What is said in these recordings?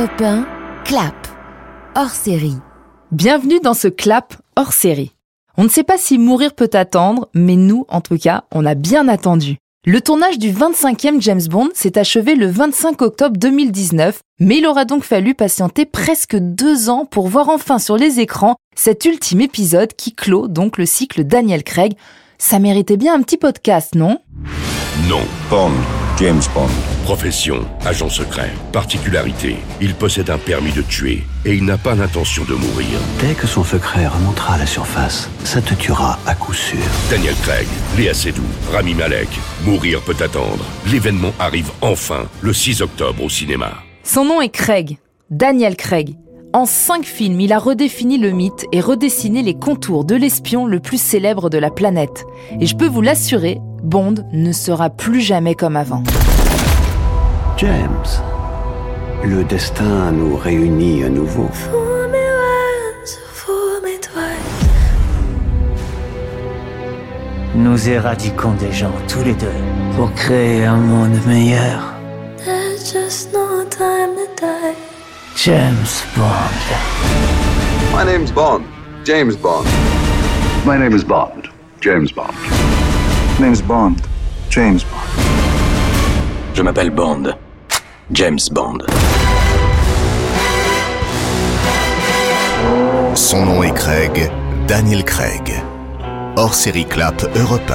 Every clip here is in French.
Europe 1, clap, hors série. Bienvenue dans ce clap hors série. On ne sait pas si mourir peut attendre, mais nous, en tout cas, on a bien attendu. Le tournage du 25e James Bond s'est achevé le 25 octobre 2019, mais il aura donc fallu patienter presque deux ans pour voir enfin sur les écrans cet ultime épisode qui clôt donc le cycle Daniel Craig. Ça méritait bien un petit podcast, non? Non. Bond, James Bond. Profession, agent secret. Particularité, il possède un permis de tuer et il n'a pas l'intention de mourir. Dès que son secret remontera à la surface, ça te tuera à coup sûr. Daniel Craig, Léa Seydoux, Rami Malek. Mourir peut attendre. L'événement arrive enfin le 6 octobre au cinéma. Son nom est Craig, Daniel Craig. En cinq films, il a redéfini le mythe et redessiné les contours de l'espion le plus célèbre de la planète. Et je peux vous l'assurer, Bond ne sera plus jamais comme avant. James, le destin nous réunit à nouveau. Nous éradiquons des gens tous les deux pour créer un monde meilleur. There's just no time to die. James Bond. My name's Bond. James Bond. My name is Bond. James Bond. Name's Bond. James Bond. Je m'appelle Bond. James Bond. Son nom est Craig, Daniel Craig. Hors série Clap Europe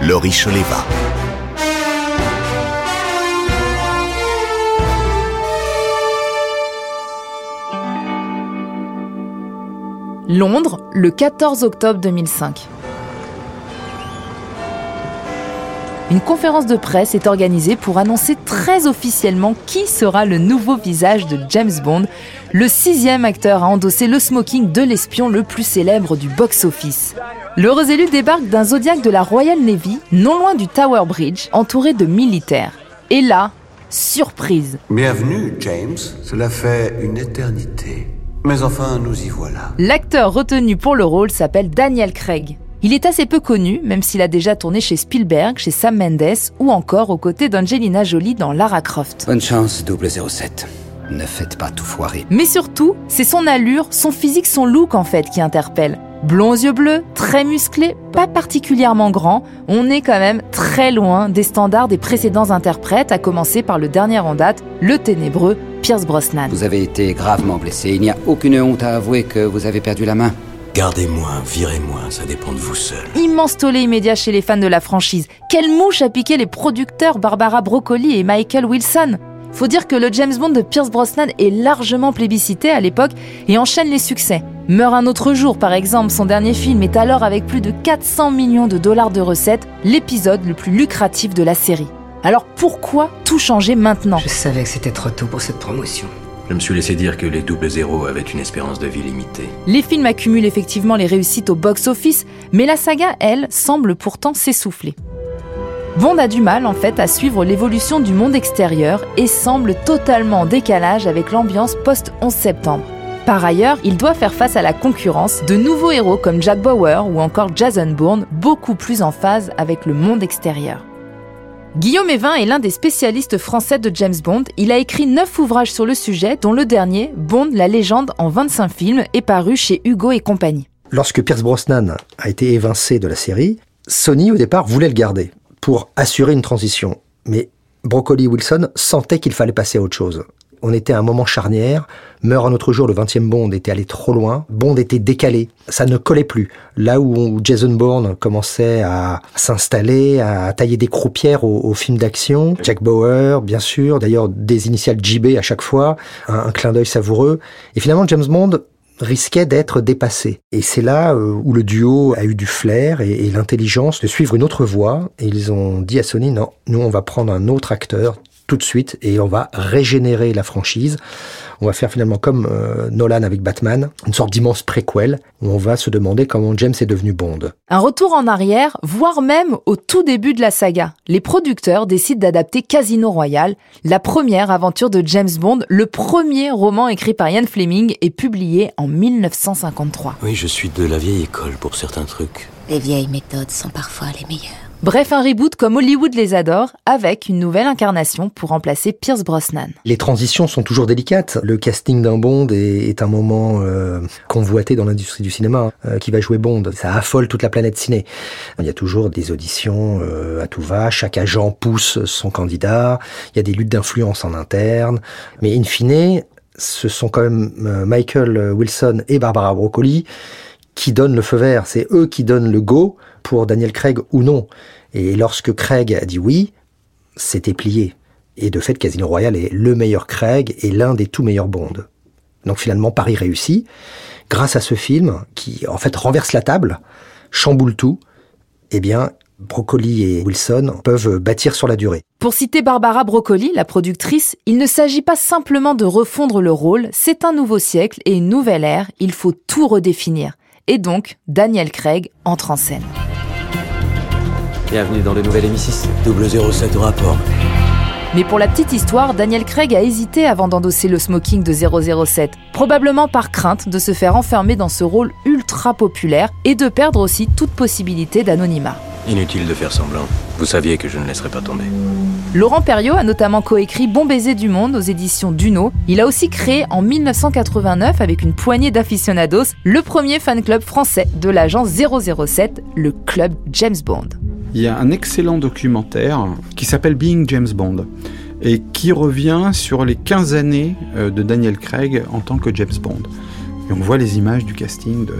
1. Laurie Choleva. Londres, le 14 octobre 2005. Une conférence de presse est organisée pour annoncer très officiellement qui sera le nouveau visage de James Bond, le sixième acteur à endosser le smoking de l'espion le plus célèbre du box-office. L'heureux élu débarque d'un Zodiac de la Royal Navy, non loin du Tower Bridge, entouré de militaires. Et là, surprise. Bienvenue, James. Cela fait une éternité. Mais enfin, nous y voilà. L'acteur retenu pour le rôle s'appelle Daniel Craig. Il est assez peu connu, même s'il a déjà tourné chez Spielberg, chez Sam Mendes ou encore aux côtés d'Angelina Jolie dans Lara Croft. Bonne chance, 007. Ne faites pas tout foirer. Mais surtout, c'est son allure, son physique, son look en fait qui interpelle. Blond aux yeux bleus, très musclé, pas particulièrement grand, on est quand même très loin des standards des précédents interprètes, à commencer par le dernier en date, le ténébreux Pierce Brosnan. Vous avez été gravement blessé. Il n'y a aucune honte à avouer que vous avez perdu la main. Gardez-moi, virez-moi, ça dépend de vous seul. Immense tollé immédiat chez les fans de la franchise. Quelle mouche a piqué les producteurs Barbara Broccoli et Michael Wilson Faut dire que le James Bond de Pierce Brosnan est largement plébiscité à l'époque et enchaîne les succès. Meurt un autre jour, par exemple, son dernier film est alors avec plus de 400 millions de dollars de recettes, l'épisode le plus lucratif de la série. Alors pourquoi tout changer maintenant? Je savais que c'était trop tôt pour cette promotion. Je me suis laissé dire que les double zéros avaient une espérance de vie limitée. Les films accumulent effectivement les réussites au box-office, mais la saga, elle, semble pourtant s'essouffler. Bond a du mal en fait à suivre l'évolution du monde extérieur et semble totalement en décalage avec l'ambiance post-11 septembre. Par ailleurs, il doit faire face à la concurrence de nouveaux héros comme Jack Bauer ou encore Jason Bourne, beaucoup plus en phase avec le monde extérieur. Guillaume Evin est l'un des spécialistes français de James Bond. Il a écrit 9 ouvrages sur le sujet, dont le dernier, Bond, la légende en 25 films, est paru chez Hugo et compagnie. Lorsque Pierce Brosnan a été évincé de la série, Sony au départ voulait le garder pour assurer une transition. Mais Broccoli Wilson sentait qu'il fallait passer à autre chose on était à un moment charnière. Meurt un autre jour, le 20e Bond était allé trop loin. Bond était décalé. Ça ne collait plus. Là où Jason Bourne commençait à s'installer, à tailler des croupières au, film d'action. Jack Bauer, bien sûr. D'ailleurs, des initiales JB à chaque fois. Un, clin d'œil savoureux. Et finalement, James Bond risquait d'être dépassé. Et c'est là euh, où le duo a eu du flair et, et l'intelligence de suivre une autre voie. Et ils ont dit à Sony, non, nous on va prendre un autre acteur tout de suite et on va régénérer la franchise. On va faire finalement comme euh, Nolan avec Batman, une sorte d'immense préquel où on va se demander comment James est devenu Bond. Un retour en arrière, voire même au tout début de la saga. Les producteurs décident d'adapter Casino Royale, la première aventure de James Bond, le premier roman écrit par Ian Fleming et publié en 1953. Oui, je suis de la vieille école pour certains trucs. Les vieilles méthodes sont parfois les meilleures. Bref, un reboot comme Hollywood les adore, avec une nouvelle incarnation pour remplacer Pierce Brosnan. Les transitions sont toujours délicates. Le casting d'un Bond est, un moment euh, convoité dans l'industrie du cinéma. Euh, qui va jouer Bond Ça affole toute la planète ciné. Il y a toujours des auditions euh, à tout va. Chaque agent pousse son candidat. Il y a des luttes d'influence en interne. Mais in fine, ce sont quand même Michael Wilson et Barbara Broccoli qui donnent le feu vert. C'est eux qui donnent le go pour Daniel Craig ou non. Et lorsque Craig a dit oui, c'était plié. Et de fait, Casino Royale est le meilleur Craig et l'un des tout meilleurs Bond. Donc finalement, Paris réussit grâce à ce film qui en fait renverse la table, chamboule tout. Eh bien, Broccoli et Wilson peuvent bâtir sur la durée. Pour citer Barbara Broccoli, la productrice, il ne s'agit pas simplement de refondre le rôle, c'est un nouveau siècle et une nouvelle ère, il faut tout redéfinir. Et donc, Daniel Craig entre en scène. Bienvenue dans le nouvel M6, 007 au rapport. Mais pour la petite histoire, Daniel Craig a hésité avant d'endosser le smoking de 007, probablement par crainte de se faire enfermer dans ce rôle ultra populaire et de perdre aussi toute possibilité d'anonymat. Inutile de faire semblant. Vous saviez que je ne laisserais pas tomber. Laurent Perriot a notamment coécrit Bon baiser du monde aux éditions Duno. Il a aussi créé en 1989 avec une poignée d'aficionados le premier fan club français de l'agence 007, le club James Bond. Il y a un excellent documentaire qui s'appelle Being James Bond et qui revient sur les 15 années euh, de Daniel Craig en tant que James Bond. Et on voit les images du casting de,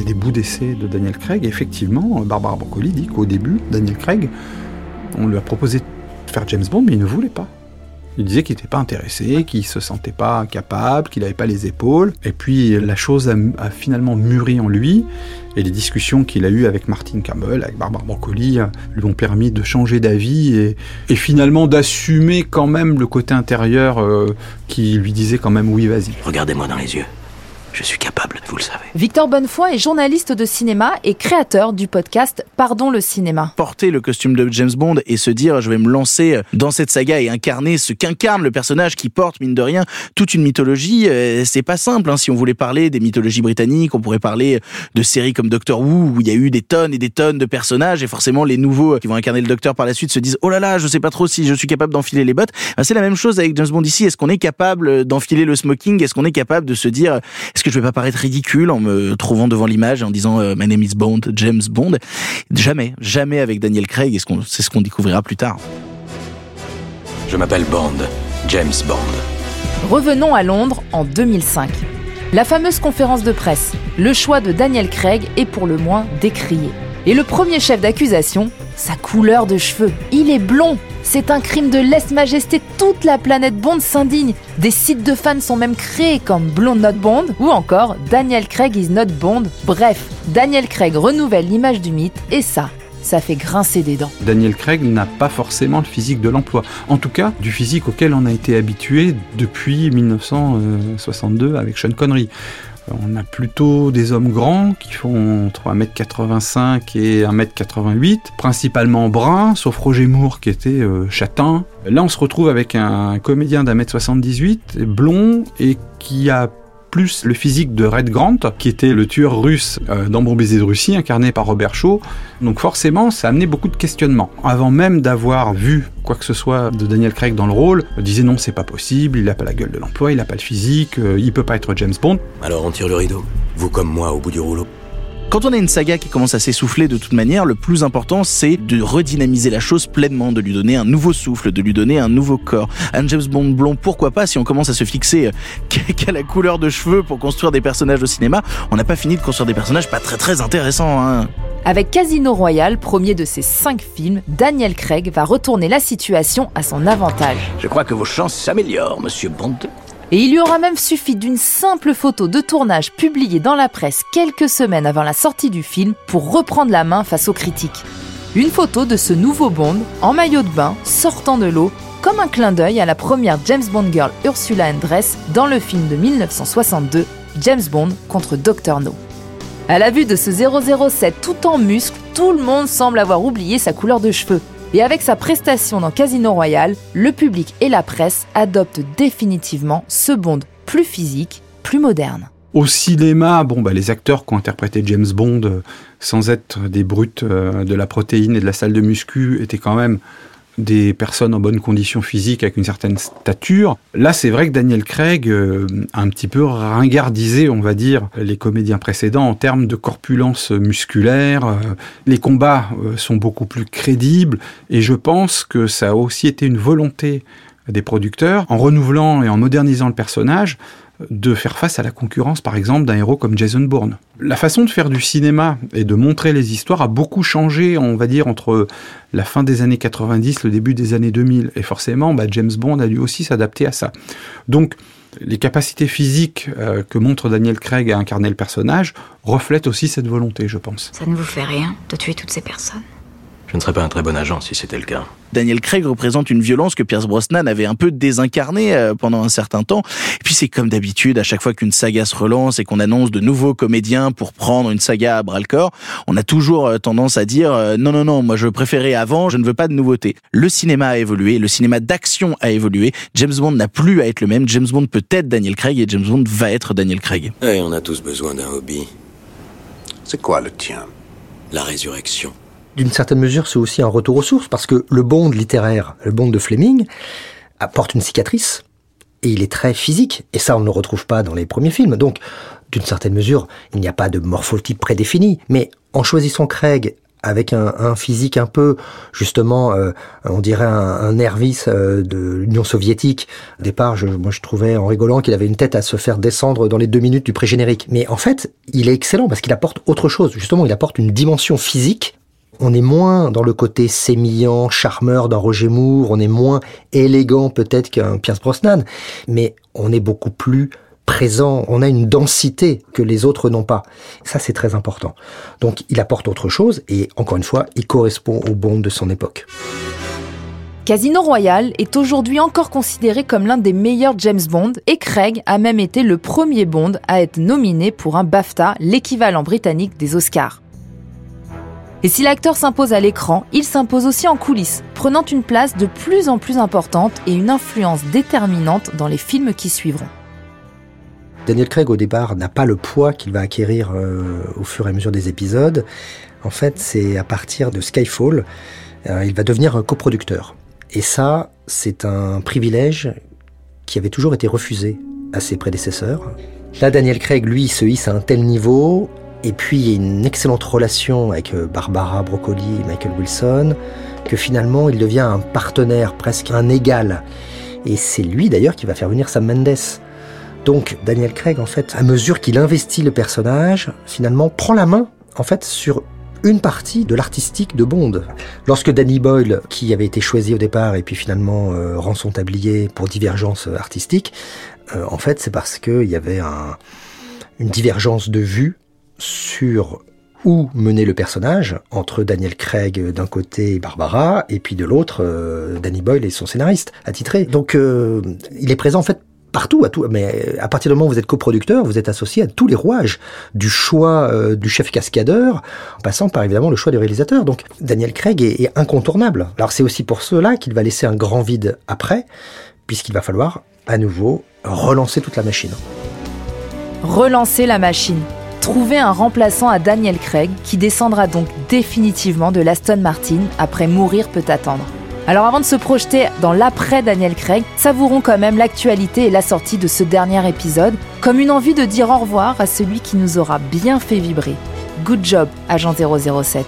et des bouts d'essai de Daniel Craig. Effectivement, Barbara Broccoli dit qu'au début, Daniel Craig, on lui a proposé de faire James Bond, mais il ne voulait pas. Il disait qu'il n'était pas intéressé, qu'il se sentait pas capable, qu'il n'avait pas les épaules. Et puis la chose a, finalement mûri en lui. Et les discussions qu'il a eues avec Martin Campbell, avec Barbara Broccoli, lui ont permis de changer d'avis et, et, finalement d'assumer quand même le côté intérieur euh, qui lui disait quand même oui, vas-y. Regardez-moi dans les yeux. Je suis capable, vous le savez. Victor Bonnefoy est journaliste de cinéma et créateur du podcast Pardon le cinéma. Porter le costume de James Bond et se dire je vais me lancer dans cette saga et incarner ce qu'incarne le personnage qui porte, mine de rien, toute une mythologie, euh, c'est pas simple. Hein. Si on voulait parler des mythologies britanniques, on pourrait parler de séries comme Doctor Who où il y a eu des tonnes et des tonnes de personnages et forcément les nouveaux qui vont incarner le Docteur par la suite se disent oh là là, je sais pas trop si je suis capable d'enfiler les bottes. Ben, c'est la même chose avec James Bond ici. Est-ce qu'on est capable d'enfiler le smoking? Est-ce qu'on est capable de se dire est-ce que je vais pas paraître ridicule en me trouvant devant l'image et en disant euh, My name is Bond, James Bond? Jamais, jamais avec Daniel Craig, et c'est ce qu'on découvrira plus tard. Je m'appelle Bond, James Bond. Revenons à Londres en 2005. La fameuse conférence de presse, le choix de Daniel Craig est pour le moins décrié. Et le premier chef d'accusation, sa couleur de cheveux. Il est blond. C'est un crime de lèse-majesté. Toute la planète Bond s'indigne. Des sites de fans sont même créés comme Blonde Not Bond ou encore Daniel Craig is not Bond. Bref, Daniel Craig renouvelle l'image du mythe et ça, ça fait grincer des dents. Daniel Craig n'a pas forcément le physique de l'emploi. En tout cas, du physique auquel on a été habitué depuis 1962 avec Sean Connery. On a plutôt des hommes grands qui font entre 1m85 et 1m88, principalement bruns, sauf Roger Moore qui était euh, châtain. Là, on se retrouve avec un comédien d'un mètre 78, blond, et qui a plus le physique de Red Grant, qui était le tueur russe euh, de Russie, incarné par Robert Shaw. Donc forcément, ça a amené beaucoup de questionnements. Avant même d'avoir vu quoi que ce soit de Daniel Craig dans le rôle, on disait non, c'est pas possible, il a pas la gueule de l'emploi, il a pas le physique, euh, il peut pas être James Bond. Alors on tire le rideau, vous comme moi au bout du rouleau. Quand on a une saga qui commence à s'essouffler de toute manière, le plus important c'est de redynamiser la chose pleinement, de lui donner un nouveau souffle, de lui donner un nouveau corps. Un James Bond blond, pourquoi pas si on commence à se fixer qu'à la couleur de cheveux pour construire des personnages au cinéma, on n'a pas fini de construire des personnages pas très très intéressants. Hein. Avec Casino Royale, premier de ses cinq films, Daniel Craig va retourner la situation à son avantage. Je crois que vos chances s'améliorent, monsieur Bond. Et il lui aura même suffi d'une simple photo de tournage publiée dans la presse quelques semaines avant la sortie du film pour reprendre la main face aux critiques. Une photo de ce nouveau Bond en maillot de bain sortant de l'eau comme un clin d'œil à la première James Bond girl Ursula Andress dans le film de 1962 James Bond contre Dr No. À la vue de ce 007 tout en muscles, tout le monde semble avoir oublié sa couleur de cheveux. Et avec sa prestation dans Casino Royale, le public et la presse adoptent définitivement ce Bond plus physique, plus moderne. Au cinéma, bon, bah, les acteurs qui ont interprété James Bond, sans être des brutes euh, de la protéine et de la salle de muscu, étaient quand même des personnes en bonne condition physique avec une certaine stature. Là, c'est vrai que Daniel Craig euh, a un petit peu ringardisé, on va dire, les comédiens précédents en termes de corpulence musculaire. Euh, les combats euh, sont beaucoup plus crédibles et je pense que ça a aussi été une volonté des producteurs, en renouvelant et en modernisant le personnage, de faire face à la concurrence, par exemple, d'un héros comme Jason Bourne. La façon de faire du cinéma et de montrer les histoires a beaucoup changé, on va dire, entre la fin des années 90, le début des années 2000. Et forcément, bah, James Bond a dû aussi s'adapter à ça. Donc, les capacités physiques euh, que montre Daniel Craig à incarner le personnage reflètent aussi cette volonté, je pense. Ça ne vous fait rien de tuer toutes ces personnes? Je ne serais pas un très bon agent si c'était le cas. Daniel Craig représente une violence que Pierce Brosnan avait un peu désincarnée euh, pendant un certain temps. Et puis c'est comme d'habitude, à chaque fois qu'une saga se relance et qu'on annonce de nouveaux comédiens pour prendre une saga à bras le corps, on a toujours euh, tendance à dire euh, non non non, moi je préférais avant, je ne veux pas de nouveautés. Le cinéma a évolué, le cinéma d'action a évolué. James Bond n'a plus à être le même. James Bond peut être Daniel Craig et James Bond va être Daniel Craig. Et on a tous besoin d'un hobby. C'est quoi le tien? La résurrection d'une certaine mesure, c'est aussi un retour aux sources, parce que le Bond littéraire, le Bond de Fleming, apporte une cicatrice, et il est très physique, et ça on ne le retrouve pas dans les premiers films. Donc, d'une certaine mesure, il n'y a pas de morphotype prédéfini, mais en choisissant Craig avec un, physique un peu, justement, euh, on dirait un, un euh, de l'Union soviétique. Au départ, je, moi, je trouvais en rigolant qu'il avait une tête à se faire descendre dans les deux minutes du pré-générique. Mais en fait, il est excellent parce qu'il apporte autre chose. Justement, il apporte une dimension physique on est moins dans le côté sémillant, charmeur d'un Roger Moore, on est moins élégant peut-être qu'un Pierce Brosnan, mais on est beaucoup plus présent, on a une densité que les autres n'ont pas. Ça, c'est très important. Donc, il apporte autre chose et, encore une fois, il correspond au Bond de son époque. Casino Royale est aujourd'hui encore considéré comme l'un des meilleurs James Bond et Craig a même été le premier Bond à être nominé pour un BAFTA, l'équivalent britannique des Oscars. Et si l'acteur s'impose à l'écran, il s'impose aussi en coulisses, prenant une place de plus en plus importante et une influence déterminante dans les films qui suivront. Daniel Craig au départ n'a pas le poids qu'il va acquérir euh, au fur et à mesure des épisodes. En fait, c'est à partir de Skyfall, euh, il va devenir coproducteur. Et ça, c'est un privilège qui avait toujours été refusé à ses prédécesseurs. Là, Daniel Craig, lui, se hisse à un tel niveau et puis il y a une excellente relation avec euh, Barbara Broccoli et Michael Wilson, que finalement il devient un partenaire, presque un égal. Et c'est lui d'ailleurs qui va faire venir Sam Mendes. Donc Daniel Craig, en fait, à mesure qu'il investit le personnage, finalement prend la main, en fait, sur une partie de l'artistique de Bond. Lorsque Danny Boyle, qui avait été choisi au départ et puis finalement euh, rend son tablier pour divergence artistique, euh, en fait c'est parce qu'il y avait une divergence de vue sur où mener le personnage entre Daniel Craig d'un côté et Barbara, et puis de l'autre euh, Danny Boyle et son scénariste attitré. Donc euh, il est présent en fait partout, à tout. Mais à partir du moment où vous êtes coproducteur, vous êtes associé à tous les rouages du choix euh, du chef cascadeur, en passant par évidemment le choix du réalisateur. Donc Daniel Craig est incontournable. Alors c'est aussi pour cela qu'il va laisser un grand vide après, puisqu'il va falloir à nouveau relancer toute la machine. Relancer la machine trouver un remplaçant à Daniel Craig qui descendra donc définitivement de l'Aston Martin après Mourir peut attendre. Alors avant de se projeter dans l'après Daniel Craig, savourons quand même l'actualité et la sortie de ce dernier épisode comme une envie de dire au revoir à celui qui nous aura bien fait vibrer. Good job, agent 007.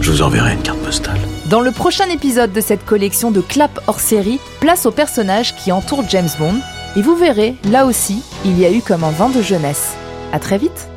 Je vous enverrai une carte postale. Dans le prochain épisode de cette collection de clap hors série, place aux personnages qui entourent James Bond, et vous verrez, là aussi, il y a eu comme un vent de jeunesse. À très vite